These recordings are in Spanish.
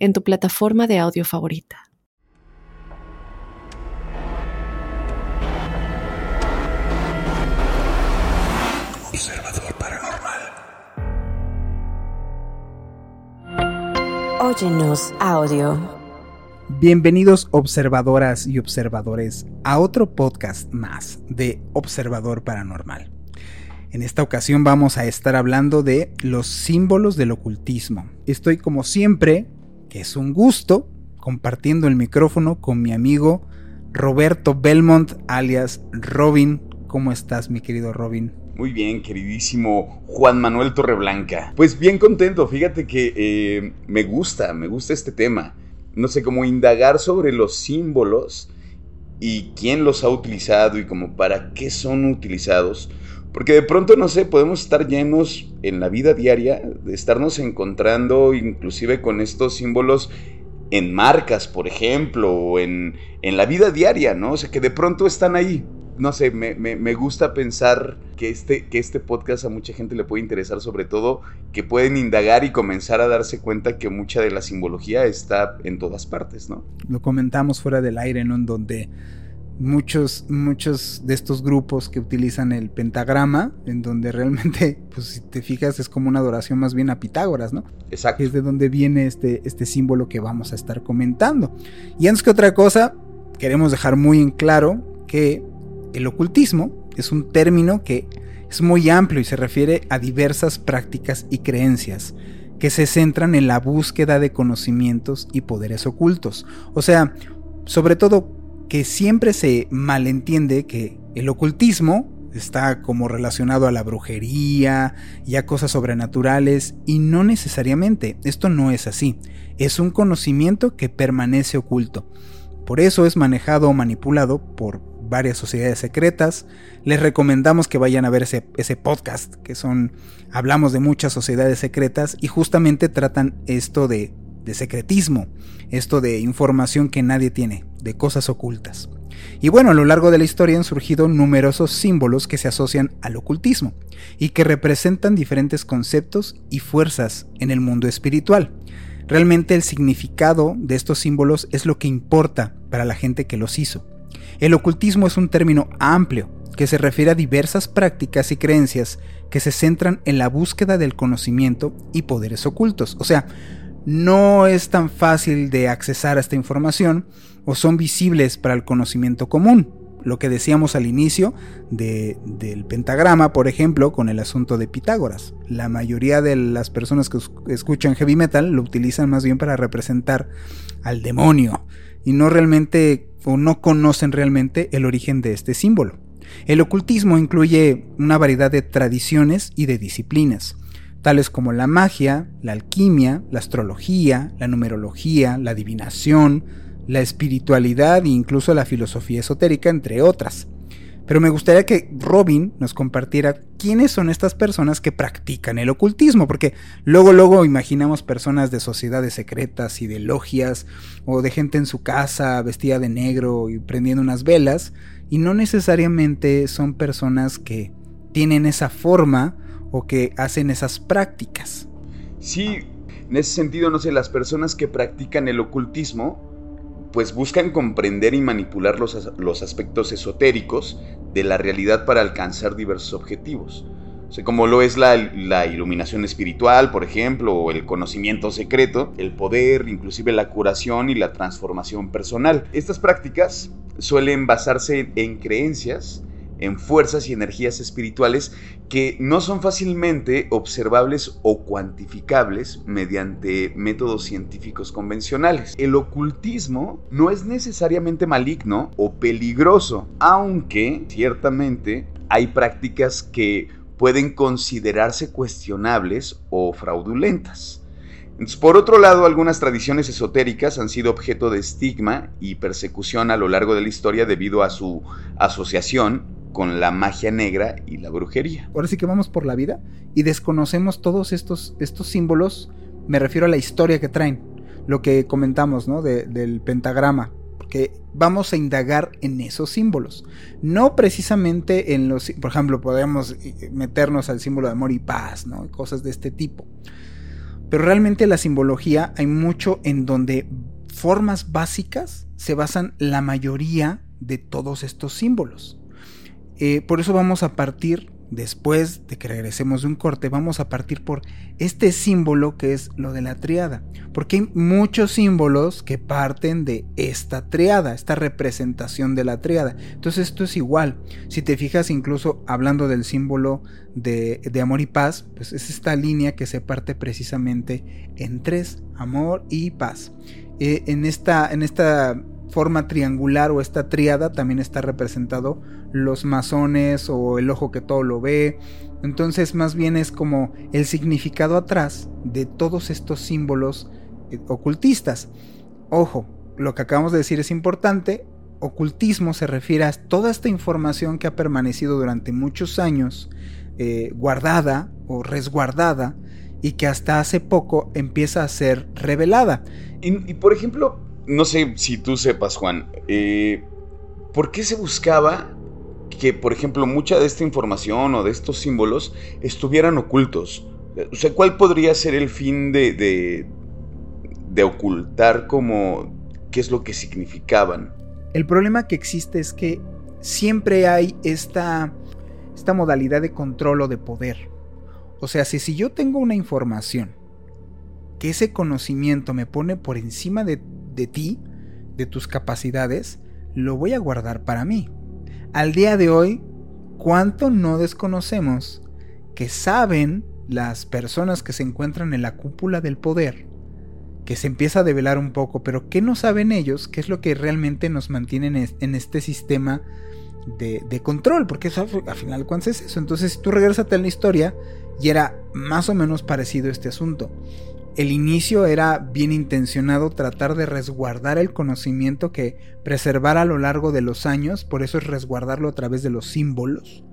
en tu plataforma de audio favorita. Observador Paranormal. Óyenos audio. Bienvenidos observadoras y observadores a otro podcast más de Observador Paranormal. En esta ocasión vamos a estar hablando de los símbolos del ocultismo. Estoy como siempre que es un gusto compartiendo el micrófono con mi amigo Roberto Belmont, alias Robin. ¿Cómo estás, mi querido Robin? Muy bien, queridísimo Juan Manuel Torreblanca. Pues bien contento, fíjate que eh, me gusta, me gusta este tema. No sé, cómo indagar sobre los símbolos y quién los ha utilizado y como para qué son utilizados porque de pronto, no sé, podemos estar llenos en la vida diaria de estarnos encontrando inclusive con estos símbolos en marcas, por ejemplo, o en, la vida diaria, ¿no? O sea, que de pronto están ahí. No sé, me, me, gusta pensar que este, que este podcast a mucha gente le puede interesar, sobre todo que pueden indagar y comenzar a darse cuenta que mucha de la simbología está en todas partes, ¿no? Lo comentamos fuera del aire, ¿no? En donde muchos, muchos de estos grupos que utilizan el pentagrama, en donde realmente, pues si te fijas, es como una adoración más bien a Pitágoras, ¿no? Exacto. Es de donde viene este, este símbolo que vamos a estar comentando. Y antes que otra cosa, queremos dejar muy en claro que el ocultismo es un término que es muy amplio y se refiere a diversas prácticas y creencias que se centran en la búsqueda de conocimientos y poderes ocultos. O sea, sobre todo que siempre se malentiende que el ocultismo está como relacionado a la brujería y a cosas sobrenaturales y no necesariamente, esto no es así, es un conocimiento que permanece oculto. Por eso es manejado o manipulado por varias sociedades secretas. Les recomendamos que vayan a ver ese, ese, podcast, que son, hablamos de muchas sociedades secretas y justamente tratan esto de de secretismo, esto de información que nadie tiene, de cosas ocultas. Y bueno, a lo largo de la historia han surgido numerosos símbolos que se asocian al ocultismo y que representan diferentes conceptos y fuerzas en el mundo espiritual. Realmente el significado de estos símbolos es lo que importa para la gente que los hizo. El ocultismo es un término amplio que se refiere a diversas prácticas y creencias que se centran en la búsqueda del conocimiento y poderes ocultos. O sea, no es tan fácil de accesar a esta información o son visibles para el conocimiento común. Lo que decíamos al inicio del pentagrama, por ejemplo, con el asunto de Pitágoras. La mayoría de las personas que escuchan heavy metal lo utilizan más bien para representar al demonio y no realmente o no conocen realmente el origen de este símbolo. El ocultismo incluye una variedad de tradiciones y de disciplinas tales como la magia, la alquimia, la astrología, la numerología, la adivinación, la espiritualidad e incluso la filosofía esotérica, entre otras. Pero me gustaría que Robin nos compartiera quiénes son estas personas que practican el ocultismo, porque luego luego imaginamos personas de sociedades secretas y de logias o de gente en su casa vestida de negro y prendiendo unas velas, y no necesariamente son personas que tienen esa forma o que hacen esas prácticas. Sí, en ese sentido, no sé, las personas que practican el ocultismo, pues buscan comprender y manipular los, los aspectos esotéricos de la realidad para alcanzar diversos objetivos. O sea, como lo es la, la, iluminación espiritual, por ejemplo, o el conocimiento secreto, el poder, inclusive la curación y la transformación personal. Estas prácticas suelen basarse en creencias en fuerzas y energías espirituales que no son fácilmente observables o cuantificables mediante métodos científicos convencionales. El ocultismo no es necesariamente maligno o peligroso, aunque ciertamente hay prácticas que pueden considerarse cuestionables o fraudulentas. por otro lado, algunas tradiciones esotéricas han sido objeto de estigma y persecución a lo largo de la historia debido a su asociación con la magia negra y la brujería. Ahora sí que vamos por la vida y desconocemos todos estos, estos símbolos, me refiero a la historia que traen, lo que comentamos, ¿no? del pentagrama, porque vamos a indagar en esos símbolos, no precisamente en los, por ejemplo, podemos meternos al símbolo de amor y paz, ¿no? Cosas de este tipo. Pero realmente la simbología hay mucho en donde formas básicas se basan la mayoría de todos estos símbolos. Eh, por eso vamos a partir, después de que regresemos de un corte, vamos a partir por este símbolo que es lo de la triada. Porque hay muchos símbolos que parten de esta triada, esta representación de la triada. Entonces esto es igual. Si te fijas incluso hablando del símbolo de, amor y paz, pues es esta línea que se parte precisamente en tres, amor y paz. Eh, en, esta, en esta forma triangular o esta triada también está representado los masones o el ojo que todo lo ve. Entonces más bien es como el significado atrás de todos estos símbolos eh, ocultistas. Ojo, lo que acabamos de decir es importante. Ocultismo se refiere a toda esta información que ha permanecido durante muchos años eh, guardada o resguardada y que hasta hace poco empieza a ser revelada. y por ejemplo, no sé si tú sepas, Juan, eh, ¿por qué se buscaba que, por ejemplo, mucha de esta información o de estos símbolos estuvieran ocultos? O sea, ¿cuál podría ser el fin de, de, ocultar como qué es lo que significaban? El problema que existe es que siempre hay esta, esta modalidad de control o de poder. O sea, si, si yo tengo una información que ese conocimiento me pone por encima de de ti, de tus capacidades, lo voy a guardar para mí. Al día de hoy, ¿cuánto no desconocemos que saben las personas que se encuentran en la cúpula del poder? Que se empieza a develar un poco, pero ¿qué no saben ellos? ¿Qué es lo que realmente nos mantiene en este sistema de, control? Porque eso, al final, ¿cuánto es eso? Entonces, si tú regresas a la historia, y era más o menos parecido este asunto el inicio era bien intencionado tratar de resguardar el conocimiento que preservara a lo largo de los años, por eso es resguardarlo a través de los símbolos,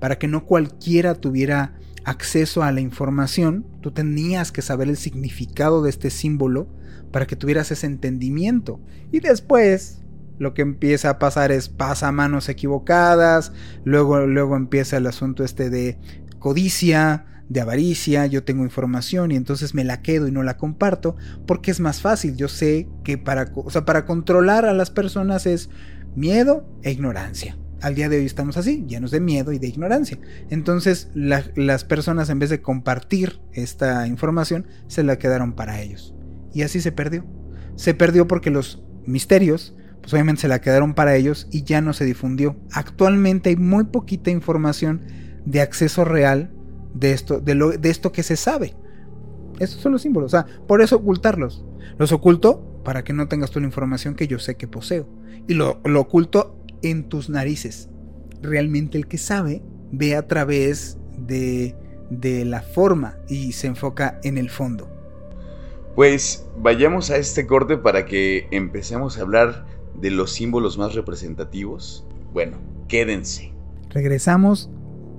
para que no cualquiera tuviera acceso a la información, tú tenías que saber el significado de este símbolo para que tuvieras ese entendimiento. Y después lo que empieza a pasar es pasa manos equivocadas, luego, luego empieza el asunto este de codicia, de avaricia, yo tengo información y entonces me la quedo y no la comparto porque es más fácil. Yo sé que para, para controlar a las personas es miedo e ignorancia. Al día de hoy estamos así, llenos de miedo y de ignorancia. Entonces las personas en vez de compartir esta información se la quedaron para ellos. Y así se perdió. Se perdió porque los misterios, pues obviamente se la quedaron para ellos y ya no se difundió. Actualmente hay muy poquita información de acceso real de esto, de, lo, de esto que se sabe. Estos son los símbolos. O sea, por eso ocultarlos. Los oculto para que no tengas toda la información que yo sé que poseo. Y lo, lo oculto en tus narices. Realmente el que sabe ve a través de, de la forma y se enfoca en el fondo. Pues vayamos a este corte para que empecemos a hablar de los símbolos más representativos. Bueno, quédense. Regresamos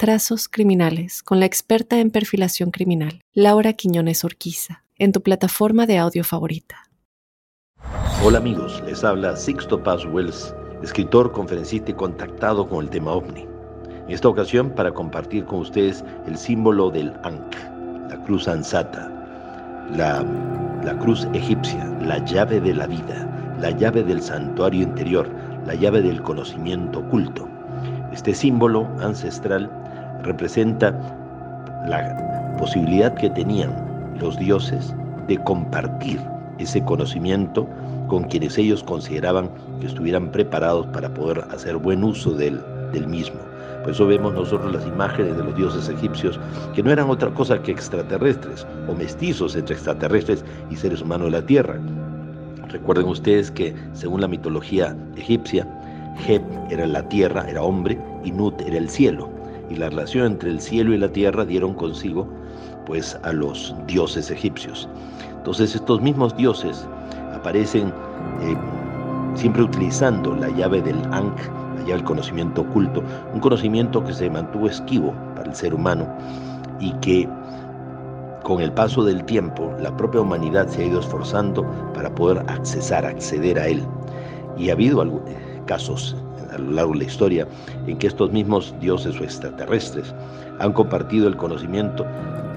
Trazos Criminales con la experta en perfilación criminal, Laura Quiñones Orquiza, en tu plataforma de audio favorita. Hola amigos, les habla Sixto Paz Wells, escritor, conferencista y contactado con el tema ovni. En esta ocasión para compartir con ustedes el símbolo del Ankh, la cruz ansata, la la cruz egipcia, la llave de la vida, la llave del santuario interior, la llave del conocimiento oculto. Este símbolo ancestral representa la posibilidad que tenían los dioses de compartir ese conocimiento con quienes ellos consideraban que estuvieran preparados para poder hacer buen uso del, mismo. Por eso vemos nosotros las imágenes de los dioses egipcios que no eran otra cosa que extraterrestres o mestizos entre extraterrestres y seres humanos de la Tierra. Recuerden ustedes que según la mitología egipcia, Heb era la tierra, era hombre, y Nut era el cielo. Y la relación entre el cielo y la tierra dieron consigo pues a los dioses egipcios. Entonces estos mismos dioses aparecen eh, siempre utilizando la llave del Ankh, la llave del conocimiento oculto, un conocimiento que se mantuvo esquivo para el ser humano y que con el paso del tiempo la propia humanidad se ha ido esforzando para poder accesar, acceder a él. Y ha habido casos a lo largo de la historia en que estos mismos dioses o extraterrestres han compartido el conocimiento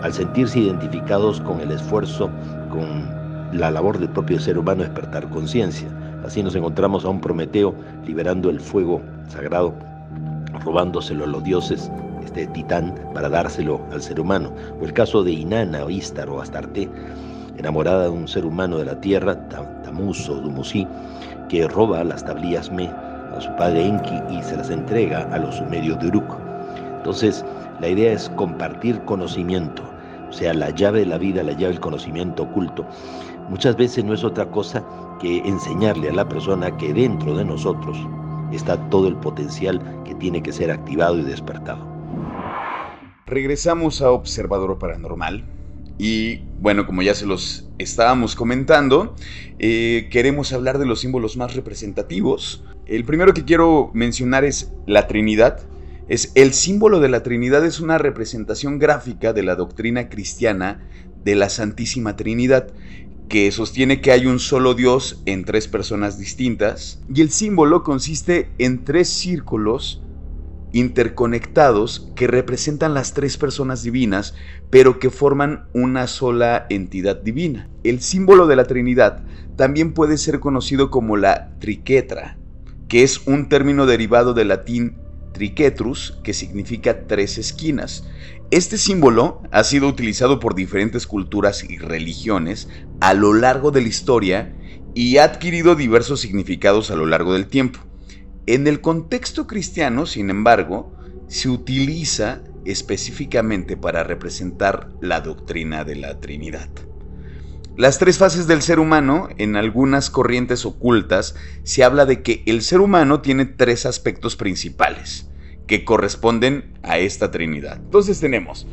al sentirse identificados con el esfuerzo, con la labor del propio ser humano despertar conciencia. Así nos encontramos a un Prometeo liberando el fuego sagrado, robándoselo a los dioses, este titán, para dárselo al ser humano. O el caso de Inanna o Istar o Astarte, enamorada de un ser humano de la tierra, Tamuz o Dumusí, que roba las tablillas Me su padre Enki y se las entrega a los sumerios de Uruk. Entonces, la idea es compartir conocimiento, o sea, la llave de la vida, la llave del conocimiento oculto. Muchas veces no es otra cosa que enseñarle a la persona que dentro de nosotros está todo el potencial que tiene que ser activado y despertado. Regresamos a Observador Paranormal. Y bueno, como ya se los estábamos comentando, eh, queremos hablar de los símbolos más representativos. El primero que quiero mencionar es la Trinidad. Es el símbolo de la Trinidad es una representación gráfica de la doctrina cristiana de la Santísima Trinidad que sostiene que hay un solo Dios en tres personas distintas, y el símbolo consiste en tres círculos interconectados que representan las tres personas divinas, pero que forman una sola entidad divina. El símbolo de la Trinidad también puede ser conocido como la triquetra, que es un término derivado del latín triquetrus, que significa tres esquinas. Este símbolo ha sido utilizado por diferentes culturas y religiones a lo largo de la historia y ha adquirido diversos significados a lo largo del tiempo. En el contexto cristiano, sin embargo, se utiliza específicamente para representar la doctrina de la Trinidad. Las tres fases del ser humano, en algunas corrientes ocultas, se habla de que el ser humano tiene tres aspectos principales que corresponden a esta Trinidad. Entonces tenemos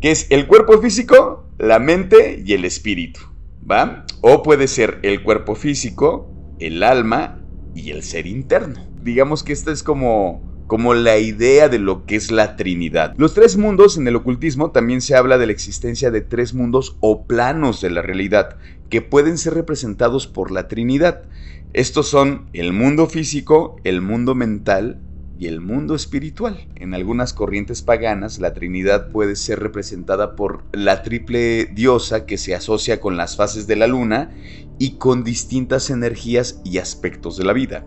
que es el cuerpo físico, la mente y el espíritu, ¿va? O puede ser el cuerpo físico, el alma y el ser interno. Digamos que esta es como como la idea de lo que es la Trinidad. Los tres mundos en el ocultismo también se habla de la existencia de tres mundos o planos de la realidad que pueden ser representados por la Trinidad. Estos son el mundo físico, el mundo mental y el mundo espiritual. En algunas corrientes paganas, la Trinidad puede ser representada por la triple diosa que se asocia con las fases de la luna y con distintas energías y aspectos de la vida.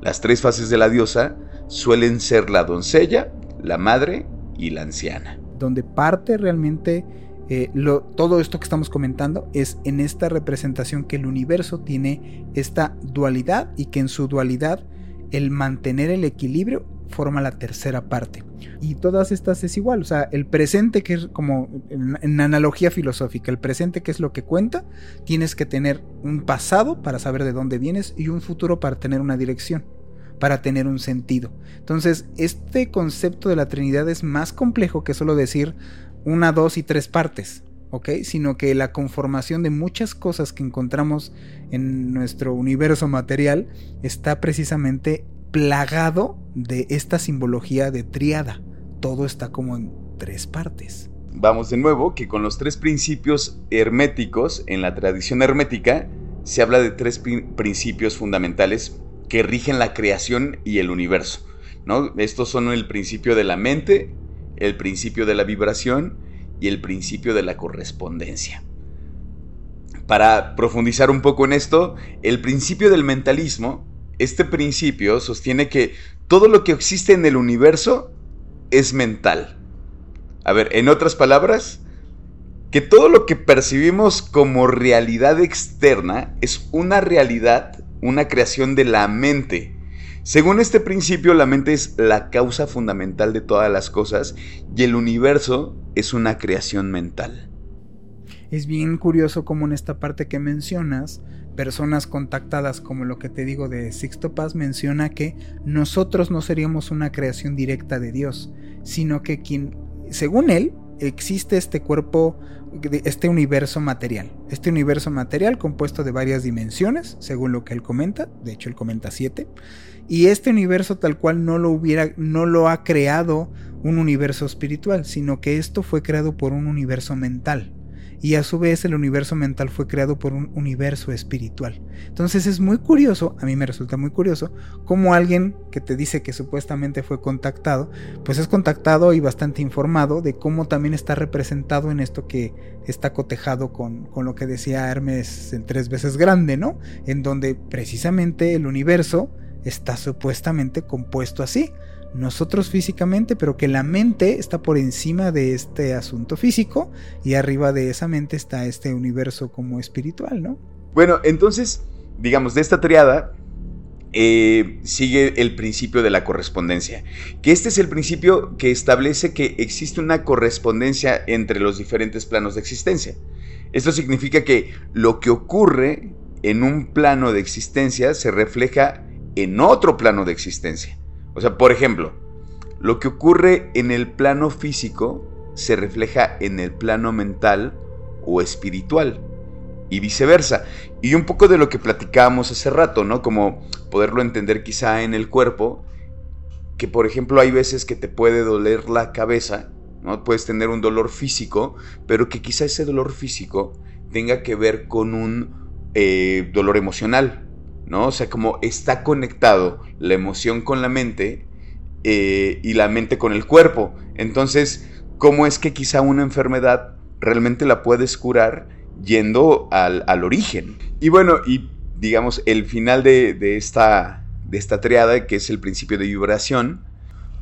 Las tres fases de la diosa suelen ser la doncella, la madre y la anciana. Donde parte realmente eh, todo esto que estamos comentando es en esta representación que el universo tiene esta dualidad y que en su dualidad el mantener el equilibrio forma la tercera parte. Y todas estas es igual, o sea, el presente que es como en, en, analogía filosófica, el presente que es lo que cuenta, tienes que tener un pasado para saber de dónde vienes y un futuro para tener una dirección para tener un sentido. Entonces, este concepto de la Trinidad es más complejo que solo decir una, dos y tres partes, ¿ok? Sino que la conformación de muchas cosas que encontramos en nuestro universo material está precisamente plagado de esta simbología de triada. Todo está como en tres partes. Vamos de nuevo que con los tres principios herméticos en la tradición hermética se habla de tres principios fundamentales que rigen la creación y el universo. ¿no? Estos son el principio de la mente, el principio de la vibración y el principio de la correspondencia. Para profundizar un poco en esto, el principio del mentalismo, este principio sostiene que todo lo que existe en el universo es mental. A ver, en otras palabras, que todo lo que percibimos como realidad externa es una realidad, una creación de la mente. Según este principio, la mente es la causa fundamental de todas las cosas y el universo es una creación mental. Es bien curioso como en esta parte que mencionas, personas contactadas como lo que te digo de Sixto Paz menciona que nosotros no seríamos una creación directa de Dios, sino que quien, según él, existe este cuerpo, este universo material. Este universo material compuesto de varias dimensiones, según lo que él comenta, de hecho él comenta siete, y este universo tal cual no lo hubiera, no lo ha creado un universo espiritual, sino que esto fue creado por un universo mental y a su vez el universo mental fue creado por un universo espiritual. Entonces es muy curioso, a mí me resulta muy curioso, como alguien que te dice que supuestamente fue contactado, pues es contactado y bastante informado de cómo también está representado en esto que está cotejado con, con lo que decía Hermes en tres veces grande, ¿no? En donde precisamente el universo está supuestamente compuesto así nosotros físicamente, pero que la mente está por encima de este asunto físico y arriba de esa mente está este universo como espiritual, ¿no? Bueno, entonces, digamos, de esta triada eh, sigue el principio de la correspondencia, que este es el principio que establece que existe una correspondencia entre los diferentes planos de existencia. Esto significa que lo que ocurre en un plano de existencia se refleja en otro plano de existencia. O sea, por ejemplo, lo que ocurre en el plano físico se refleja en el plano mental o espiritual y viceversa. Y un poco de lo que platicábamos hace rato, ¿no? Como poderlo entender quizá en el cuerpo, que por ejemplo hay veces que te puede doler la cabeza, ¿no? Puedes tener un dolor físico, pero que quizá ese dolor físico tenga que ver con un eh, dolor emocional, ¿no? O sea, como está conectado la emoción con la mente eh, y la mente con el cuerpo. Entonces, ¿cómo es que quizá una enfermedad realmente la puedes curar yendo al, origen? Y bueno, y digamos, el final de, esta, de esta triada, que es el principio de vibración,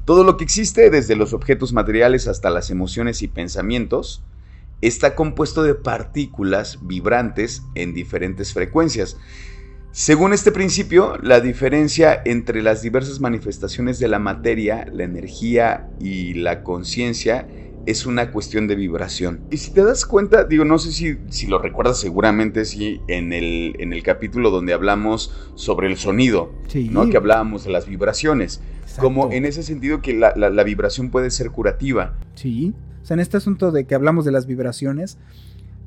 todo lo que existe, desde los objetos materiales hasta las emociones y pensamientos, está compuesto de partículas vibrantes en diferentes frecuencias. Según este principio, la diferencia entre las diversas manifestaciones de la materia, la energía y la conciencia es una cuestión de vibración. Y si te das cuenta, digo, no sé si, si lo recuerdas seguramente, sí, en el, en el capítulo donde hablamos sobre el sonido, ¿no? Que hablábamos de las vibraciones. Como en ese sentido que la, la vibración puede ser curativa. Sí. O sea, en este asunto de que hablamos de las vibraciones,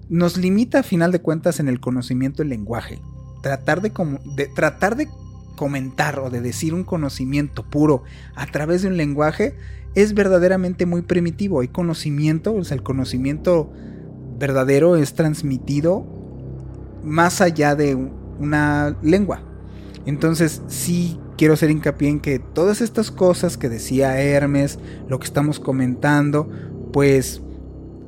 nos limita a final de cuentas en el conocimiento del lenguaje tratar de, tratar de comentar o de decir un conocimiento puro a través de un lenguaje es verdaderamente muy primitivo. Hay conocimiento, o sea, el conocimiento verdadero es transmitido más allá de una lengua. Entonces, sí quiero hacer hincapié en que todas estas cosas que decía Hermes, lo que estamos comentando, pues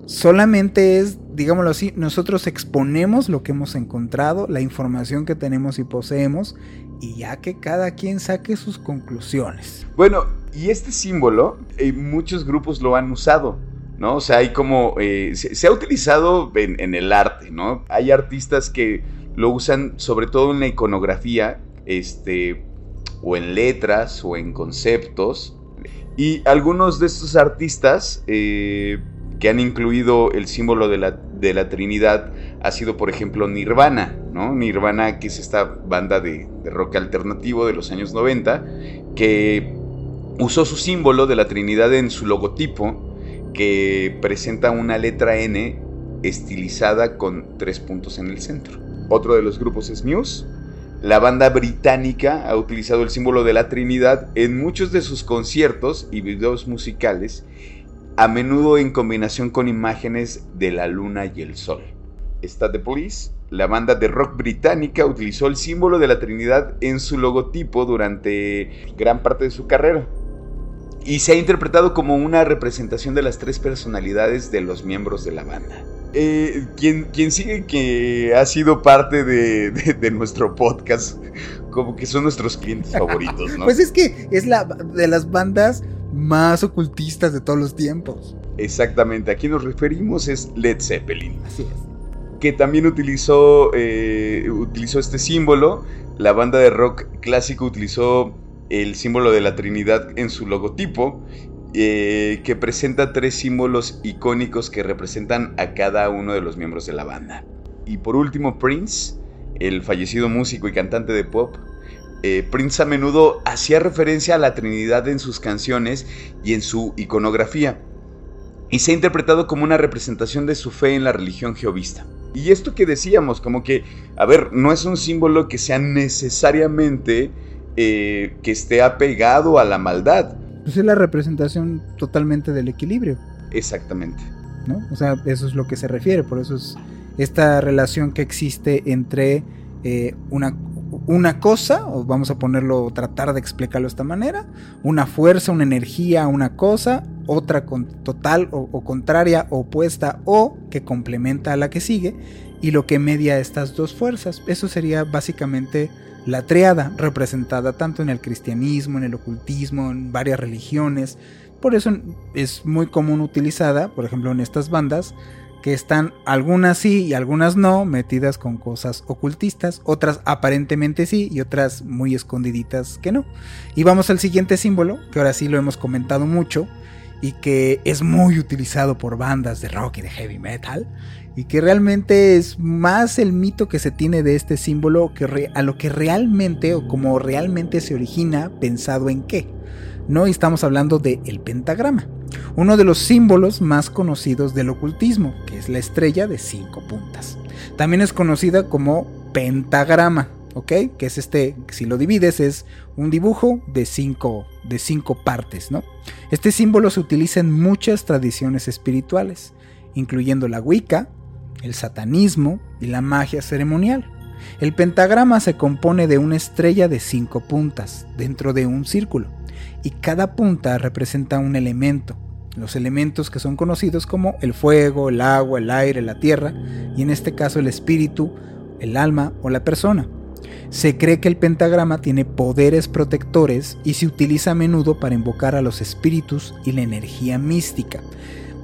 solamente es digámoslo así, nosotros exponemos lo que hemos encontrado, la información que tenemos y poseemos, y ya que cada quien saque sus conclusiones. Bueno, y este símbolo, eh, muchos grupos lo han usado. ¿no? O sea, hay como. Eh, se, ha utilizado en, el arte, ¿no? Hay artistas que lo usan sobre todo en la iconografía, este. o en letras, o en conceptos. Y algunos de estos artistas. Eh, que han incluido el símbolo de la, de la Trinidad ha sido, por ejemplo, Nirvana, ¿no? Nirvana, que es esta banda de, rock alternativo de los años 90, que usó su símbolo de la Trinidad en su logotipo, que presenta una letra N estilizada con tres puntos en el centro. Otro de los grupos es Muse. La banda británica ha utilizado el símbolo de la Trinidad en muchos de sus conciertos y videos musicales a menudo en combinación con imágenes de la luna y el sol. Está The Police, la banda de rock británica utilizó el símbolo de la Trinidad en su logotipo durante gran parte de su carrera. Y se ha interpretado como una representación de las tres personalidades de los miembros de la banda. Eh, quien, sigue que ha sido parte de, de, nuestro podcast, como que son nuestros clientes favoritos, ¿no? pues es que es la de las bandas más ocultistas de todos los tiempos. Exactamente, aquí nos referimos es Led Zeppelin. Así es. Que también utilizó, eh, utilizó este símbolo. La banda de rock clásico utilizó el símbolo de la Trinidad en su logotipo, eh, que presenta tres símbolos icónicos que representan a cada uno de los miembros de la banda. Y por último, Prince, el fallecido músico y cantante de pop, eh, Prince a menudo hacía referencia a la Trinidad en sus canciones y en su iconografía, y se ha interpretado como una representación de su fe en la religión jehovista. Y esto que decíamos, como que, a ver, no es un símbolo que sea necesariamente eh, que esté apegado a la maldad. Pues es la representación totalmente del equilibrio. Exactamente. ¿no? O sea, eso es lo que se refiere, por eso es esta relación que existe entre eh, una, una cosa, o vamos a ponerlo, tratar de explicarlo de esta manera, una fuerza, una energía, una cosa, otra con, total o, o contraria, opuesta o que complementa a la que sigue, y lo que media estas dos fuerzas. Eso sería básicamente la triada, representada tanto en el cristianismo, en el ocultismo, en varias religiones. Por eso es muy común utilizada, por ejemplo, en estas bandas, que están algunas sí y algunas no, metidas con cosas ocultistas, otras aparentemente sí y otras muy escondiditas que no. Y vamos al siguiente símbolo, que ahora sí lo hemos comentado mucho y que es muy utilizado por bandas de rock y de heavy metal y que realmente es más el mito que se tiene de este símbolo que a lo que realmente o como realmente se origina pensado en qué. No estamos hablando del el pentagrama, uno de los símbolos más conocidos del ocultismo, que es la estrella de cinco puntas. También es conocida como pentagrama, ¿ok? Que es este, si lo divides, es un dibujo de cinco, de cinco partes, ¿no? Este símbolo se utiliza en muchas tradiciones espirituales, incluyendo la Wicca, el satanismo y la magia ceremonial. El pentagrama se compone de una estrella de cinco puntas dentro de un círculo y cada punta representa un elemento. Los elementos que son conocidos como el fuego, el agua, el aire, la tierra y en este caso el espíritu, el alma o la persona. Se cree que el pentagrama tiene poderes protectores y se utiliza a menudo para invocar a los espíritus y la energía mística.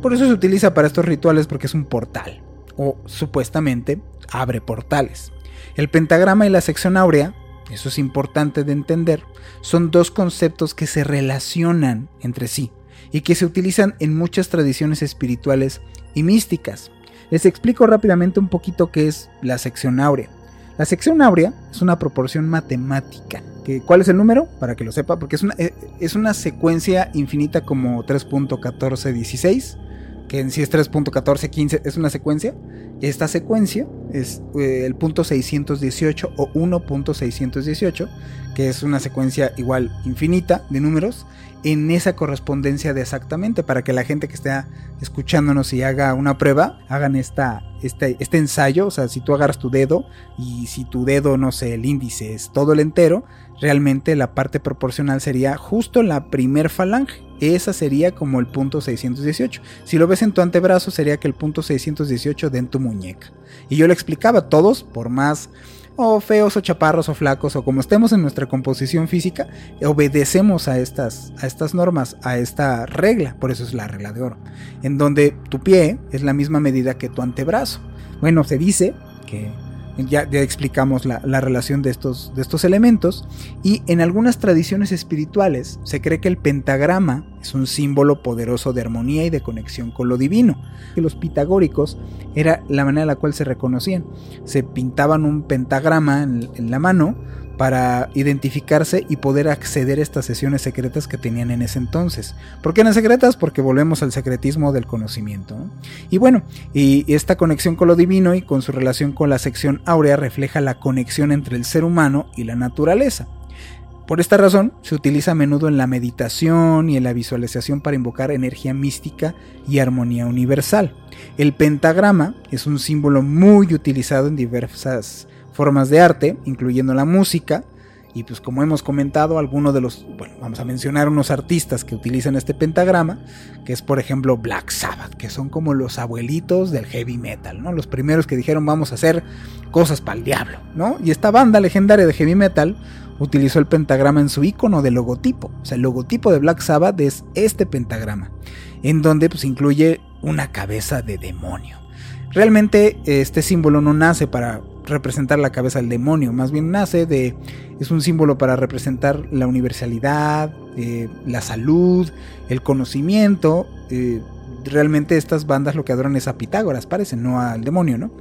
Por eso se utiliza para estos rituales porque es un portal o supuestamente abre portales. El pentagrama y la sección áurea, eso es importante de entender, son dos conceptos que se relacionan entre sí y que se utilizan en muchas tradiciones espirituales y místicas. Les explico rápidamente un poquito qué es la sección áurea. La sección áurea es una proporción matemática. ¿Cuál es el número? Para que lo sepa, porque es una, eh, es una secuencia infinita como 3.1416 que en sí es 3.1415, es una secuencia. Esta secuencia es eh, el punto 618 o 1.618, que es una secuencia igual infinita de números, en esa correspondencia de exactamente, para que la gente que esté escuchándonos y haga una prueba, hagan esta, este, este ensayo, o sea, si tú agarras tu dedo y si tu dedo, no sé, el índice es todo el entero, realmente la parte proporcional sería justo la primer falange. Esa sería como el punto 618. Si lo ves en tu antebrazo sería que el punto 618 de en tu muñeca. Y yo le explicaba, todos, por más o feos o chaparros o flacos o como estemos en nuestra composición física, obedecemos a estas, a estas normas, a esta regla, por eso es la regla de oro, en donde tu pie es la misma medida que tu antebrazo. Bueno, se dice que ya, explicamos la, relación de estos, de estos elementos y en algunas tradiciones espirituales se cree que el pentagrama es un símbolo poderoso de armonía y de conexión con lo divino. Que los pitagóricos era la manera en la cual se reconocían. Se pintaban un pentagrama en la mano para identificarse y poder acceder a estas sesiones secretas que tenían en ese entonces. ¿Por qué eran secretas? Porque volvemos al secretismo del conocimiento. Y bueno, y esta conexión con lo divino y con su relación con la sección áurea refleja la conexión entre el ser humano y la naturaleza. Por esta razón, se utiliza a menudo en la meditación y en la visualización para invocar energía mística y armonía universal. El pentagrama es un símbolo muy utilizado en diversas formas de arte, incluyendo la música. Y pues como hemos comentado, algunos de los, bueno, vamos a mencionar unos artistas que utilizan este pentagrama, que es por ejemplo Black Sabbath, que son como los abuelitos del heavy metal, ¿no? Los primeros que dijeron vamos a hacer cosas para el diablo, ¿no? Y esta banda legendaria de heavy metal utilizó el pentagrama en su icono de logotipo. O sea, el logotipo de Black Sabbath es este pentagrama, en donde pues incluye una cabeza de demonio. Realmente este símbolo no nace para representar la cabeza del demonio, más bien nace de, es un símbolo para representar la universalidad, eh, la salud, el conocimiento. Eh, realmente estas bandas lo que adoran es a Pitágoras, parece, no al demonio, ¿no?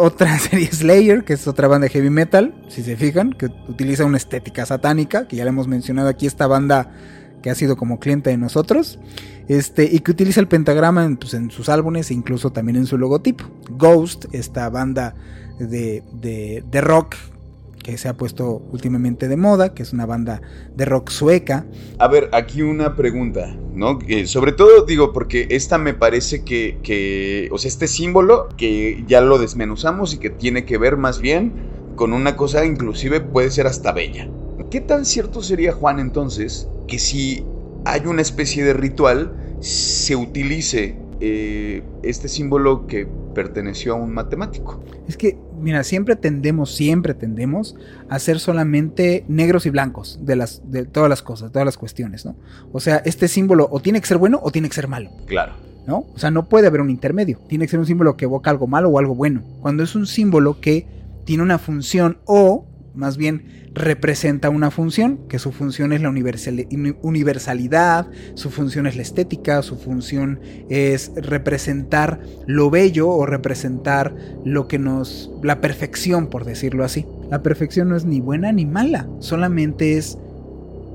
otra serie Slayer, que es otra banda de heavy metal, si se fijan, que utiliza una estética satánica, que ya le hemos mencionado aquí, esta banda que ha sido como cliente de nosotros, este, y que utiliza el pentagrama en, pues, en sus álbumes e incluso también en su logotipo. Ghost, esta banda de, de, de rock que se ha puesto últimamente de moda, que es una banda de rock sueca. A ver, aquí una pregunta, ¿no? sobre todo digo, porque esta me parece que, que, o sea, este símbolo que ya lo desmenuzamos y que tiene que ver más bien con una cosa inclusive puede ser hasta bella. ¿Qué tan cierto sería, Juan, entonces, que si hay una especie de ritual, se utilice eh, este símbolo que perteneció a un matemático? Es que, mira, siempre tendemos, siempre tendemos a ser solamente negros y blancos de, las, de todas las cosas, todas las cuestiones, ¿no? O sea, este símbolo o tiene que ser bueno o tiene que ser malo. Claro. ¿No? O sea, no puede haber un intermedio. Tiene que ser un símbolo que evoca algo malo o algo bueno. Cuando es un símbolo que tiene una función o más bien representa una función, que su función es la universalidad, su función es la estética, su función es representar lo bello o representar lo que nos... la perfección, por decirlo así. La perfección no es ni buena ni mala, solamente es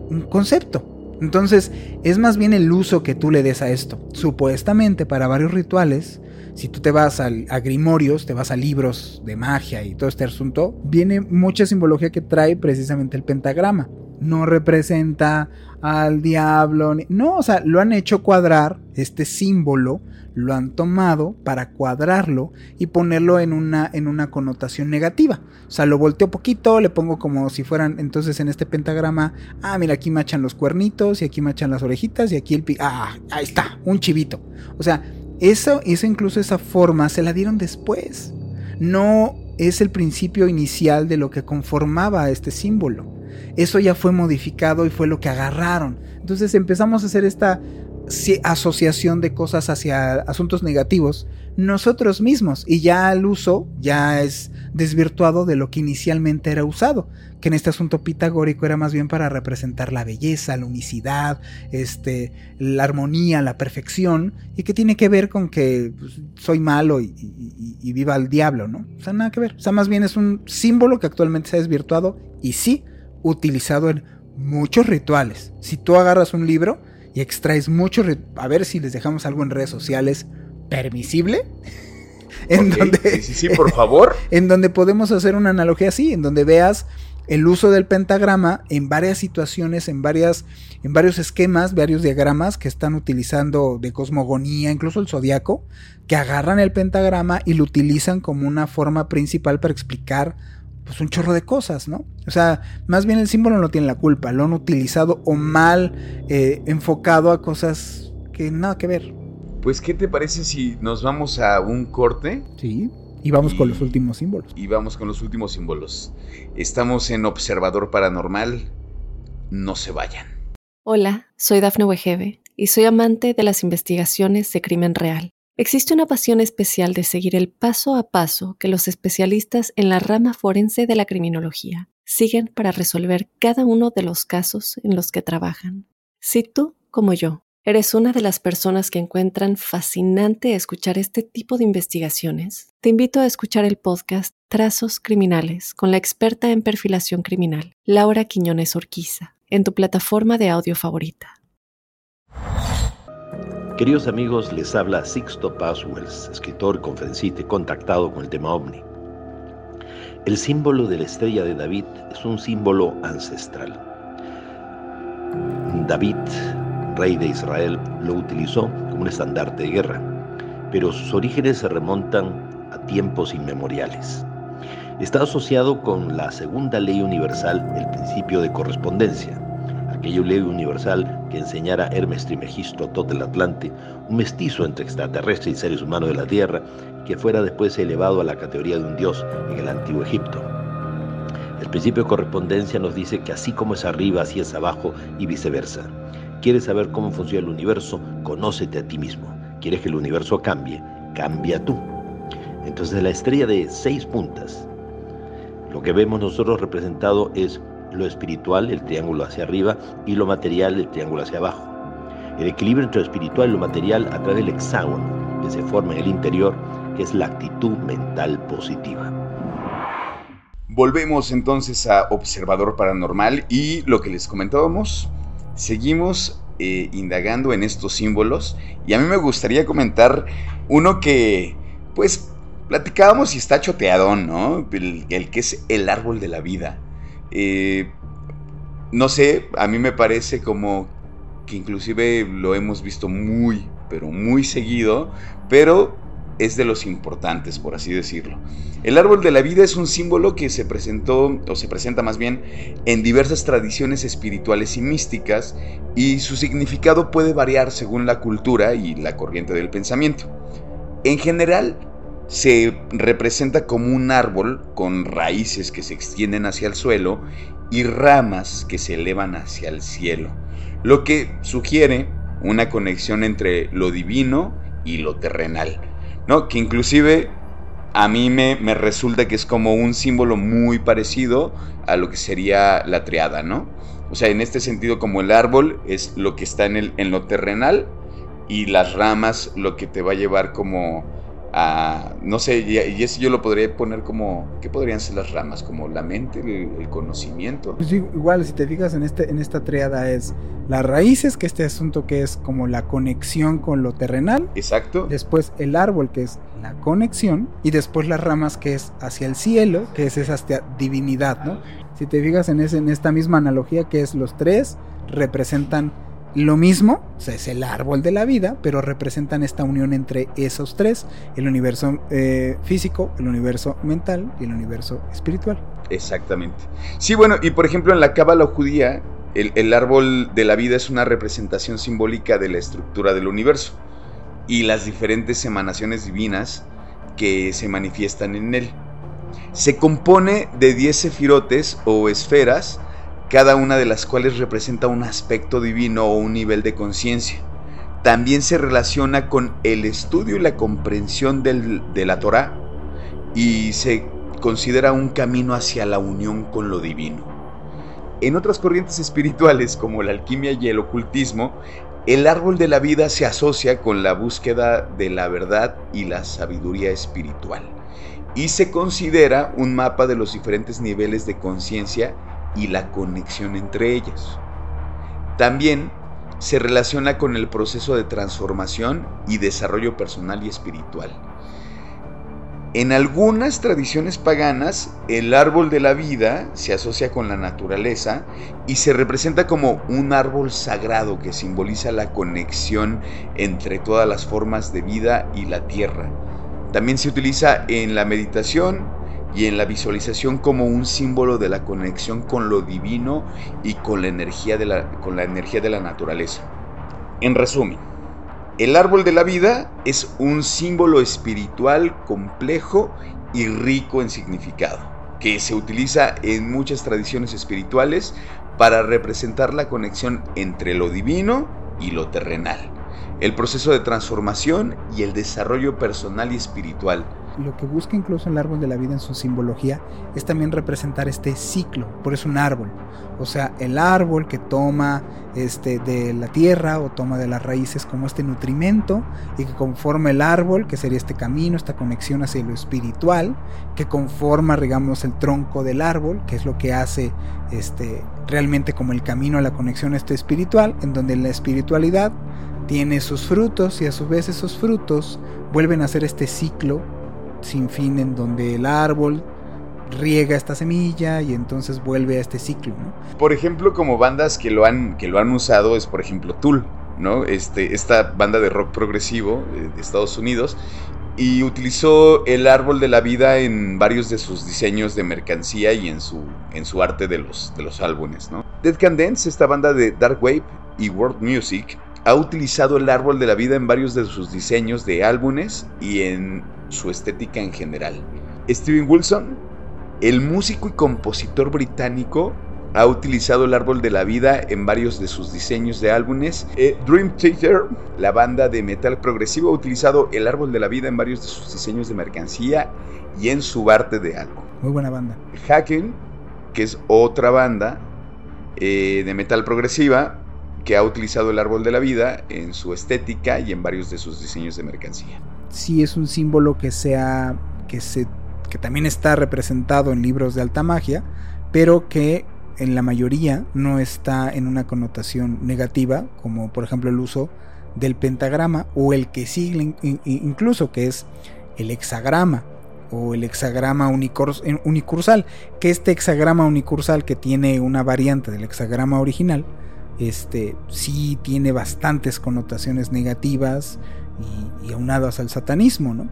un concepto. Entonces, es más bien el uso que tú le des a esto. Supuestamente para varios rituales, si tú te vas a, grimorios, te vas a libros de magia y todo este asunto, viene mucha simbología que trae precisamente el pentagrama. No representa al diablo, no, o sea, lo han hecho cuadrar este símbolo, lo han tomado para cuadrarlo y ponerlo en una, en una connotación negativa. O sea, lo volteo poquito, le pongo como si fueran entonces en este pentagrama, ah, mira, aquí machan los cuernitos y aquí machan las orejitas y aquí el... Ah, ahí está, un chivito. O sea, eso, eso incluso esa forma se la dieron después. No es el principio inicial de lo que conformaba este símbolo. Eso ya fue modificado y fue lo que agarraron. Entonces empezamos a hacer esta asociación de cosas hacia asuntos negativos nosotros mismos y ya el uso ya es desvirtuado de lo que inicialmente era usado, que en este asunto pitagórico era más bien para representar la belleza, la unicidad, este, la armonía, la perfección y que tiene que ver con que pues, soy malo y, y, viva el diablo, ¿no? O sea, nada que ver. O sea, más bien es un símbolo que actualmente se ha desvirtuado y sí utilizado en muchos rituales. Si tú agarras un libro y extraes muchos, a ver si les dejamos algo en redes sociales, permisible. en donde, sí, sí, por favor. En donde podemos hacer una analogía así, en donde veas el uso del pentagrama en varias situaciones, en varias, en varios esquemas, varios diagramas que están utilizando de cosmogonía, incluso el zodiaco, que agarran el pentagrama y lo utilizan como una forma principal para explicar pues un chorro de cosas, ¿no? O sea, más bien el símbolo no tiene la culpa, lo han utilizado o mal eh, enfocado a cosas que nada que ver. Pues, ¿qué te parece si nos vamos a un corte? Sí. Y vamos con los últimos símbolos. Y vamos con los últimos símbolos. Estamos en Observador Paranormal. No se vayan. Hola, soy Dafne Wegebe y soy amante de las investigaciones de crimen real. Existe una pasión especial de seguir el paso a paso que los especialistas en la rama forense de la criminología siguen para resolver cada uno de los casos en los que trabajan. Si tú, como yo, ¿Eres una de las personas que encuentran fascinante escuchar este tipo de investigaciones? Te invito a escuchar el podcast Trazos Criminales con la experta en perfilación criminal, Laura Quiñones Orquiza, en tu plataforma de audio favorita. Queridos amigos, les habla Sixto Paswells, escritor, conferencista contactado con el tema ovni. El símbolo de la estrella de David es un símbolo ancestral. David rey de Israel, lo utilizó como un estandarte de guerra, pero sus orígenes se remontan a tiempos inmemoriales. Está asociado con la segunda ley universal, el principio de correspondencia, aquella ley universal que enseñara Hermes Trimegisto todo el Atlante, un mestizo entre extraterrestres y seres humanos de la Tierra, que fuera después elevado a la categoría de un dios en el antiguo Egipto. El principio de correspondencia nos dice que así como es arriba, así es abajo y viceversa. ¿Quieres saber cómo funciona el universo? Conócete a ti mismo. ¿Quieres que el universo cambie? Cambia tú. Entonces la estrella de seis puntas, lo que vemos nosotros representado es lo espiritual, el triángulo hacia arriba, y lo material, el triángulo hacia abajo. El equilibrio entre lo espiritual y lo material a través del hexágono que se forma en el interior, que es la actitud mental positiva. Volvemos entonces a Observador Paranormal y lo que les comentábamos, seguimos eh, indagando en estos símbolos y a mí me gustaría comentar uno que pues platicábamos y está choteadón, ¿no? El, que es el árbol de la vida. Eh, no sé, a mí me parece como que inclusive lo hemos visto muy, pero muy seguido, pero es de los importantes, por así decirlo. El árbol de la vida es un símbolo que se presentó, o se presenta más bien, en diversas tradiciones espirituales y místicas, y su significado puede variar según la cultura y la corriente del pensamiento. En general, se representa como un árbol con raíces que se extienden hacia el suelo y ramas que se elevan hacia el cielo, lo que sugiere una conexión entre lo divino y lo terrenal, ¿no? Que inclusive a mí me, me, resulta que es como un símbolo muy parecido a lo que sería la triada, ¿no? O sea, en este sentido, como el árbol es lo que está en, el, en lo terrenal y las ramas lo que te va a llevar como no sé, y, eso yo lo podría poner como, ¿qué podrían ser las ramas? Como la mente, el, conocimiento. Pues igual, si te fijas en, este, en esta triada es las raíces, que este asunto que es como la conexión con lo terrenal. Exacto. Después el árbol, que es la conexión. Y después las ramas, que es hacia el cielo, que es esa divinidad, ¿no? Si te fijas en, ese, en esta misma analogía, que es los tres, representan lo mismo, o sea, es el árbol de la vida, pero representan esta unión entre esos tres, el universo eh, físico, el universo mental y el universo espiritual. Exactamente. Sí, bueno, y por ejemplo en la cábala judía, el, el árbol de la vida es una representación simbólica de la estructura del universo y las diferentes emanaciones divinas que se manifiestan en él. Se compone de 10 sefirotes o esferas, cada una de las cuales representa un aspecto divino o un nivel de conciencia. También se relaciona con el estudio y la comprensión de la Torah y se considera un camino hacia la unión con lo divino. En otras corrientes espirituales como la alquimia y el ocultismo, el árbol de la vida se asocia con la búsqueda de la verdad y la sabiduría espiritual y se considera un mapa de los diferentes niveles de conciencia y la conexión entre ellas. También se relaciona con el proceso de transformación y desarrollo personal y espiritual. En algunas tradiciones paganas, el árbol de la vida se asocia con la naturaleza y se representa como un árbol sagrado que simboliza la conexión entre todas las formas de vida y la tierra. También se utiliza en la meditación, y en la visualización como un símbolo de la conexión con lo divino y con la energía de la, con la, energía de la naturaleza. En resumen, el árbol de la vida es un símbolo espiritual complejo y rico en significado, que se utiliza en muchas tradiciones espirituales para representar la conexión entre lo divino y lo terrenal, el proceso de transformación y el desarrollo personal y espiritual, lo que busca incluso el árbol de la vida en su simbología es también representar este ciclo, por eso un árbol. O sea, el árbol que toma este, de la tierra o toma de las raíces como este nutrimento y que conforma el árbol, que sería este camino, esta conexión hacia lo espiritual, que conforma, digamos, el tronco del árbol, que es lo que hace este, realmente como el camino a la conexión este espiritual, en donde la espiritualidad tiene sus frutos y a su vez esos frutos vuelven a ser este ciclo sin fin en donde el árbol riega esta semilla y entonces vuelve a este ciclo. Por ejemplo, como bandas que lo han, que lo han usado es, por ejemplo, Tool, ¿no? Este, esta banda de rock progresivo eh, de Estados Unidos y utilizó el árbol de la vida en varios de sus diseños de mercancía y en su, en su arte de los, de los álbumes, ¿no? Dead Can Dance, esta banda de Dark Wave y World Music, ha utilizado el árbol de la vida en varios de sus diseños de álbumes y en su estética en general. Steven Wilson El músico y compositor británico ha utilizado el árbol de la vida en varios de sus diseños de álbumes. Eh, Dream Theater, la banda de metal progresivo, ha utilizado el árbol de la vida en varios de sus diseños de mercancía y en su arte de algo. Muy buena banda. Haken, que es otra banda eh, de metal progresiva, que ha utilizado el árbol de la vida en su estética y en varios de sus diseños de mercancía. Sí, es un símbolo que sea que se que también está representado en libros de alta magia, pero que en la mayoría no está en una connotación negativa, como por ejemplo el uso del pentagrama o el que sigue incluso que es el hexagrama o el hexagrama unicursal, que este hexagrama unicursal que tiene una variante del hexagrama original, este sí tiene bastantes connotaciones negativas y, y aunadas al satanismo, ¿no?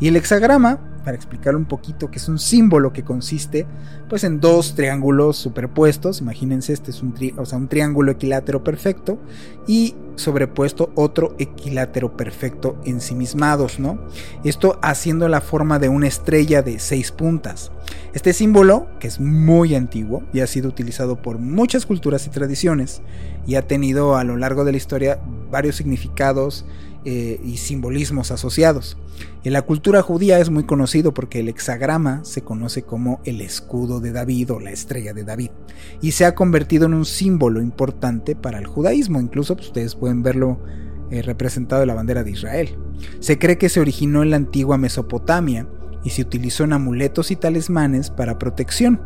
Y el hexagrama para explicar un poquito, que es un símbolo que consiste pues en dos triángulos superpuestos, imagínense, este es un, o sea, un triángulo equilátero perfecto y sobrepuesto otro equilátero perfecto ensimismados, ¿no? Esto haciendo la forma de una estrella de seis puntas. Este símbolo, que es muy antiguo y ha sido utilizado por muchas culturas y tradiciones y ha tenido a lo largo de la historia varios significados eh, y simbolismos asociados. En la cultura judía es muy conocido porque el hexagrama se conoce como el escudo de David o la estrella de David y se ha convertido en un símbolo importante para el judaísmo, incluso pues, ustedes pueden verlo eh, representado en la bandera de Israel. Se cree que se originó en la antigua Mesopotamia y se utilizó en amuletos y talismanes para protección.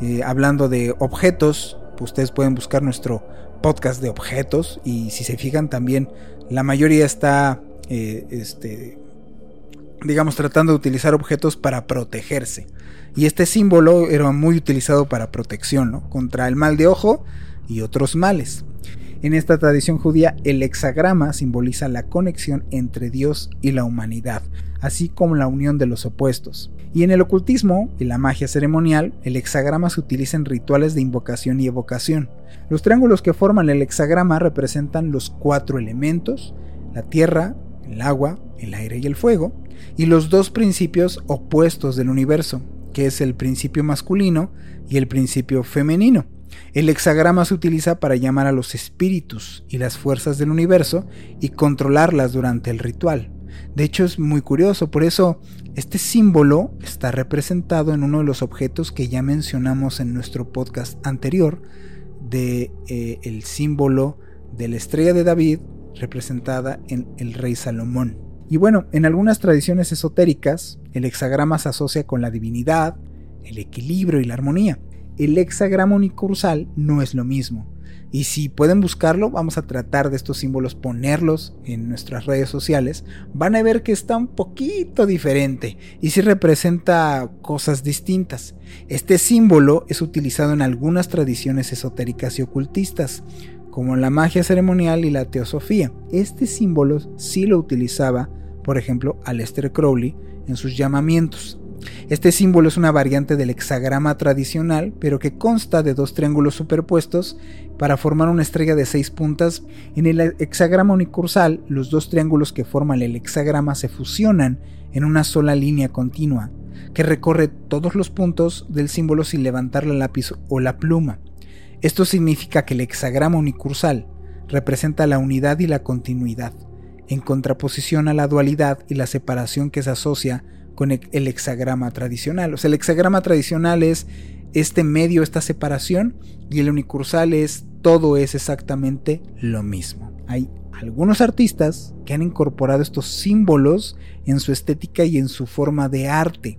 Eh, hablando de objetos, pues, ustedes pueden buscar nuestro podcast de objetos y si se fijan también la mayoría está, eh, este, digamos, tratando de utilizar objetos para protegerse. Y este símbolo era muy utilizado para protección, ¿no? Contra el mal de ojo y otros males. En esta tradición judía, el hexagrama simboliza la conexión entre Dios y la humanidad, así como la unión de los opuestos. Y en el ocultismo y la magia ceremonial, el hexagrama se utiliza en rituales de invocación y evocación. Los triángulos que forman el hexagrama representan los cuatro elementos, la tierra, el agua, el aire y el fuego, y los dos principios opuestos del universo, que es el principio masculino y el principio femenino. El hexagrama se utiliza para llamar a los espíritus y las fuerzas del universo y controlarlas durante el ritual. De hecho es muy curioso, por eso este símbolo está representado en uno de los objetos que ya mencionamos en nuestro podcast anterior, de eh, el símbolo de la estrella de David representada en el rey Salomón. Y bueno, en algunas tradiciones esotéricas, el hexagrama se asocia con la divinidad, el equilibrio y la armonía. El hexagrama unicursal no es lo mismo. Y si pueden buscarlo, vamos a tratar de estos símbolos ponerlos en nuestras redes sociales. Van a ver que está un poquito diferente y si representa cosas distintas. Este símbolo es utilizado en algunas tradiciones esotéricas y ocultistas, como la magia ceremonial y la teosofía. Este símbolo sí lo utilizaba, por ejemplo, Aleister Crowley en sus llamamientos. Este símbolo es una variante del hexagrama tradicional, pero que consta de dos triángulos superpuestos para formar una estrella de seis puntas. En el hexagrama unicursal, los dos triángulos que forman el hexagrama se fusionan en una sola línea continua, que recorre todos los puntos del símbolo sin levantar la lápiz o la pluma. Esto significa que el hexagrama unicursal representa la unidad y la continuidad, en contraposición a la dualidad y la separación que se asocia con el hexagrama tradicional. O sea, el hexagrama tradicional es este medio, esta separación, y el unicursal es todo es exactamente lo mismo. Hay algunos artistas que han incorporado estos símbolos en su estética y en su forma de arte.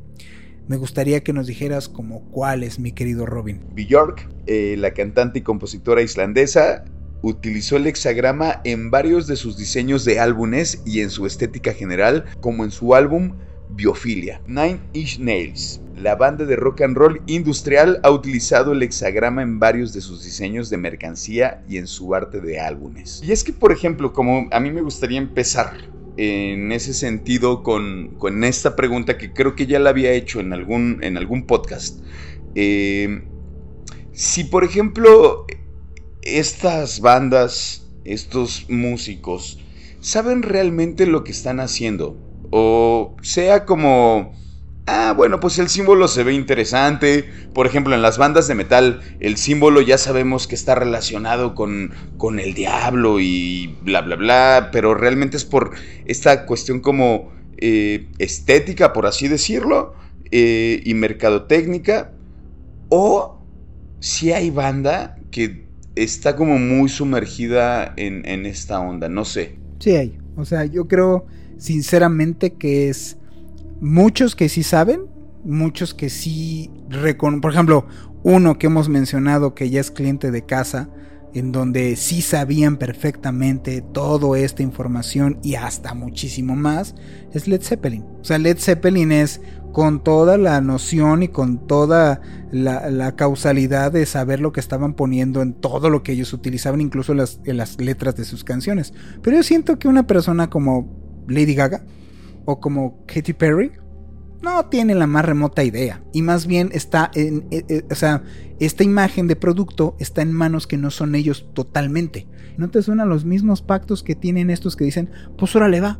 Me gustaría que nos dijeras como cuáles, mi querido Robin. Björk, eh, la cantante y compositora islandesa, utilizó el hexagrama en varios de sus diseños de álbumes y en su estética general, como en su álbum Biofilia. Nine Inch Nails. La banda de rock and roll industrial ha utilizado el hexagrama en varios de sus diseños de mercancía y en su arte de álbumes. Y es que, por ejemplo, como a mí me gustaría empezar en ese sentido con, esta pregunta que creo que ya la había hecho en algún, en algún podcast. Eh, si, por ejemplo, estas bandas, estos músicos, saben realmente lo que están haciendo, o sea como ah, bueno, pues el símbolo se ve interesante. Por ejemplo, en las bandas de metal, el símbolo ya sabemos que está relacionado con, con el diablo y bla, bla, bla, pero realmente es por esta cuestión como eh, estética, por así decirlo, eh, y mercadotécnica. O si hay banda que está como muy sumergida en, en esta onda, no sé. Sí hay. O sea, yo creo sinceramente que es muchos que sí saben, muchos que sí reconocen. Por ejemplo, uno que hemos mencionado que ya es cliente de casa, en donde sí sabían perfectamente toda esta información y hasta muchísimo más, es Led Zeppelin. O sea, Led Zeppelin es con toda la noción y con toda la, causalidad de saber lo que estaban poniendo en todo lo que ellos utilizaban, incluso en las letras de sus canciones. Pero yo siento que una persona como Lady Gaga, o como Katy Perry, no tiene la más remota idea. Y más bien está en. Eh, eh, o sea, esta imagen de producto está en manos que no son ellos totalmente. ¿No te suenan los mismos pactos que tienen estos que dicen, pues órale va?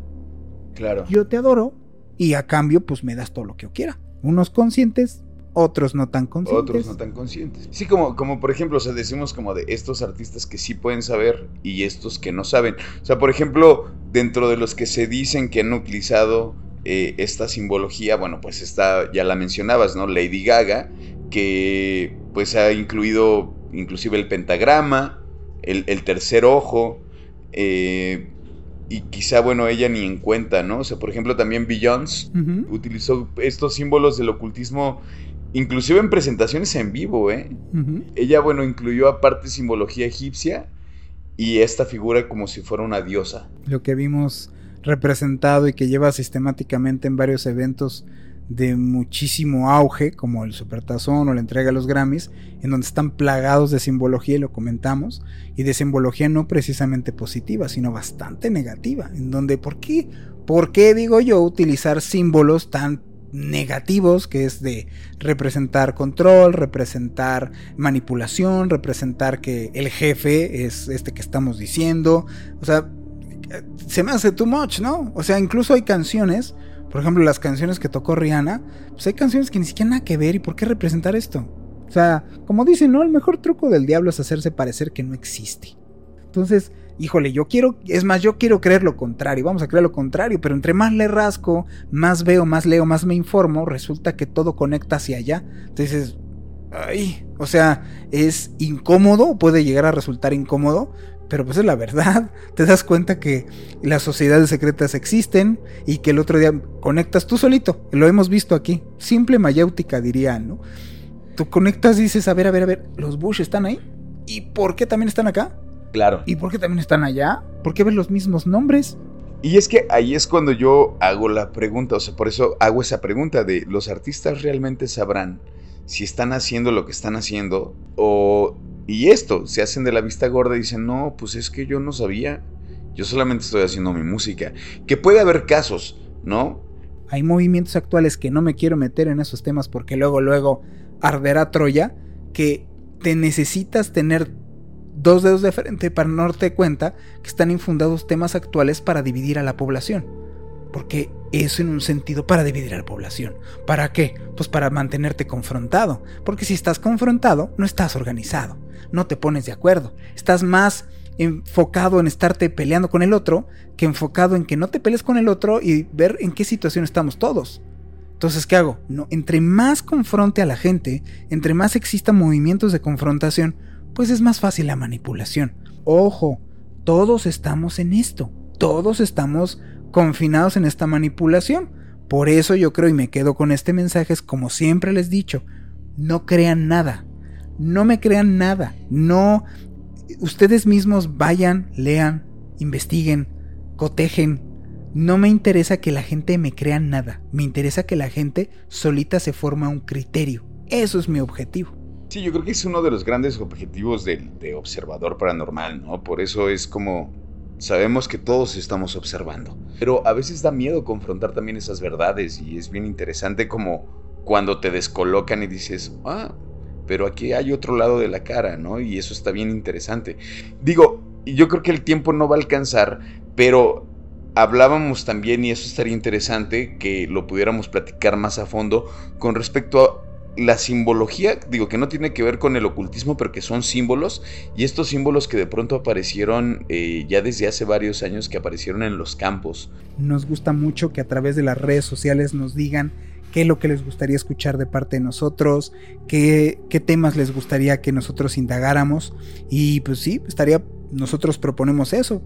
Claro. Yo te adoro y a cambio, pues me das todo lo que yo quiera. Unos conscientes, otros no tan conscientes. Otros no tan conscientes. Sí, como, como por ejemplo, o sea, decimos como de estos artistas que sí pueden saber y estos que no saben. O sea, por ejemplo, dentro de los que se dicen que han utilizado eh, esta simbología, bueno, pues está, ya la mencionabas, ¿no? Lady Gaga, que pues ha incluido inclusive el pentagrama, el, tercer ojo, eh, y quizá, bueno, ella ni en cuenta, ¿no? O sea, por ejemplo, también Beyoncé utilizó estos símbolos del ocultismo Inclusive en presentaciones en vivo, ¿eh? Ella, bueno, incluyó aparte simbología egipcia y esta figura como si fuera una diosa. Lo que vimos representado y que lleva sistemáticamente en varios eventos de muchísimo auge, como el Supertazón o la entrega de los Grammys, en donde están plagados de simbología, y lo comentamos, y de simbología no precisamente positiva, sino bastante negativa, en donde, ¿por qué? ¿Por qué digo yo utilizar símbolos tan negativos, que es de representar control, representar manipulación, representar que el jefe es este que estamos diciendo. O sea, se me hace too much, ¿no? O sea, incluso hay canciones, por ejemplo, las canciones que tocó Rihanna, pues hay canciones que ni siquiera nada que ver y por qué representar esto. O sea, como dicen, ¿no? El mejor truco del diablo es hacerse parecer que no existe. Entonces, híjole, yo quiero, es más, yo quiero creer lo contrario, vamos a creer lo contrario, pero entre más le rasco, más veo, más leo, más me informo, resulta que todo conecta hacia allá. Entonces, ay, o sea, es incómodo, puede llegar a resultar incómodo, pero pues es la verdad. Te das cuenta que las sociedades secretas existen y que el otro día conectas tú solito, lo hemos visto aquí, simple mayéutica dirían, ¿no? Tú conectas y dices, a ver, a ver, a ver, los Bush están ahí. ¿Y por qué también están acá? Claro. ¿Y por qué también están allá? ¿Por qué ven los mismos nombres? Y es que ahí es cuando yo hago la pregunta, o sea, por eso hago esa pregunta de los artistas realmente sabrán si están haciendo lo que están haciendo o y esto, se hacen de la vista gorda y dicen, "No, pues es que yo no sabía. Yo solamente estoy haciendo mi música." Que puede haber casos, ¿no? Hay movimientos actuales que no me quiero meter en esos temas porque luego luego arderá Troya que te necesitas tener dos dedos de frente para no darte cuenta que están infundados temas actuales para dividir a la población. Porque eso en un sentido para dividir a la población. ¿Para qué? Pues para mantenerte confrontado. Porque si estás confrontado, no estás organizado. No te pones de acuerdo. Estás más enfocado en estarte peleando con el otro que enfocado en que no te pelees con el otro y ver en qué situación estamos todos. Entonces, ¿qué hago? No, entre más confronte a la gente, entre más existan movimientos de confrontación, pues es más fácil la manipulación. Ojo, todos estamos en esto, todos estamos confinados en esta manipulación. Por eso yo creo y me quedo con este mensaje, es como siempre les he dicho, no crean nada, no me crean nada, no, ustedes mismos vayan, lean, investiguen, cotejen. No me interesa que la gente me crea nada, me interesa que la gente solita se forma un criterio. Eso es mi objetivo. Sí, yo creo que es uno de los grandes objetivos de, observador paranormal, ¿no? Por eso es como sabemos que todos estamos observando. Pero a veces da miedo confrontar también esas verdades y es bien interesante como cuando te descolocan y dices, ah, pero aquí hay otro lado de la cara, ¿no? Y eso está bien interesante. Digo, yo creo que el tiempo no va a alcanzar, pero hablábamos también, y eso estaría interesante, que lo pudiéramos platicar más a fondo con respecto a la simbología, digo que no tiene que ver con el ocultismo, pero que son símbolos, y estos símbolos que de pronto aparecieron eh, ya desde hace varios años, que aparecieron en los campos. Nos gusta mucho que a través de las redes sociales nos digan qué es lo que les gustaría escuchar de parte de nosotros, qué, qué temas les gustaría que nosotros indagáramos, y pues sí, estaría nosotros proponemos eso,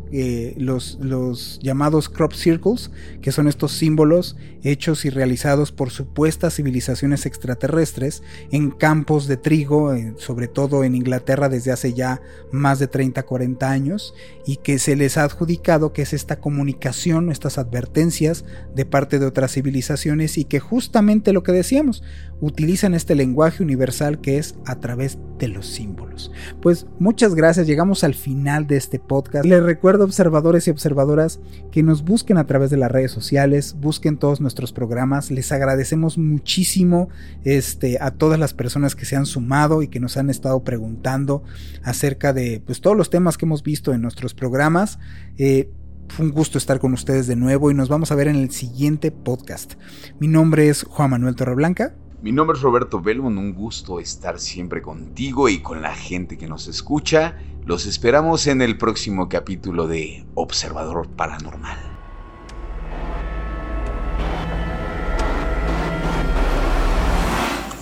los, llamados crop circles, que son estos símbolos hechos y realizados por supuestas civilizaciones extraterrestres en campos de trigo, sobre todo en Inglaterra desde hace ya más de 30, 40 años, y que se les ha adjudicado que es esta comunicación, estas advertencias de parte de otras civilizaciones y que justamente lo que decíamos, utilizan este lenguaje universal que es a través de los símbolos. Pues muchas gracias, llegamos al de este podcast. Les recuerdo observadores y observadoras que nos busquen a través de las redes sociales, busquen todos nuestros programas, les agradecemos muchísimo este, a todas las personas que se han sumado y que nos han estado preguntando acerca de pues, todos los temas que hemos visto en nuestros programas. Eh, fue un gusto estar con ustedes de nuevo y nos vamos a ver en el siguiente podcast. Mi nombre es Juan Manuel Torreblanca. Mi nombre es Roberto Belmont, un gusto estar siempre contigo y con la gente que nos escucha. Los esperamos en el próximo capítulo de Observador Paranormal.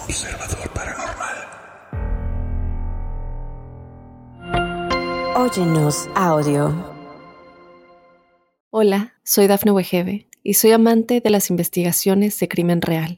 Observador Paranormal. Óyenos audio. Hola, soy Dafne Wegebe y soy amante de las investigaciones de crimen real.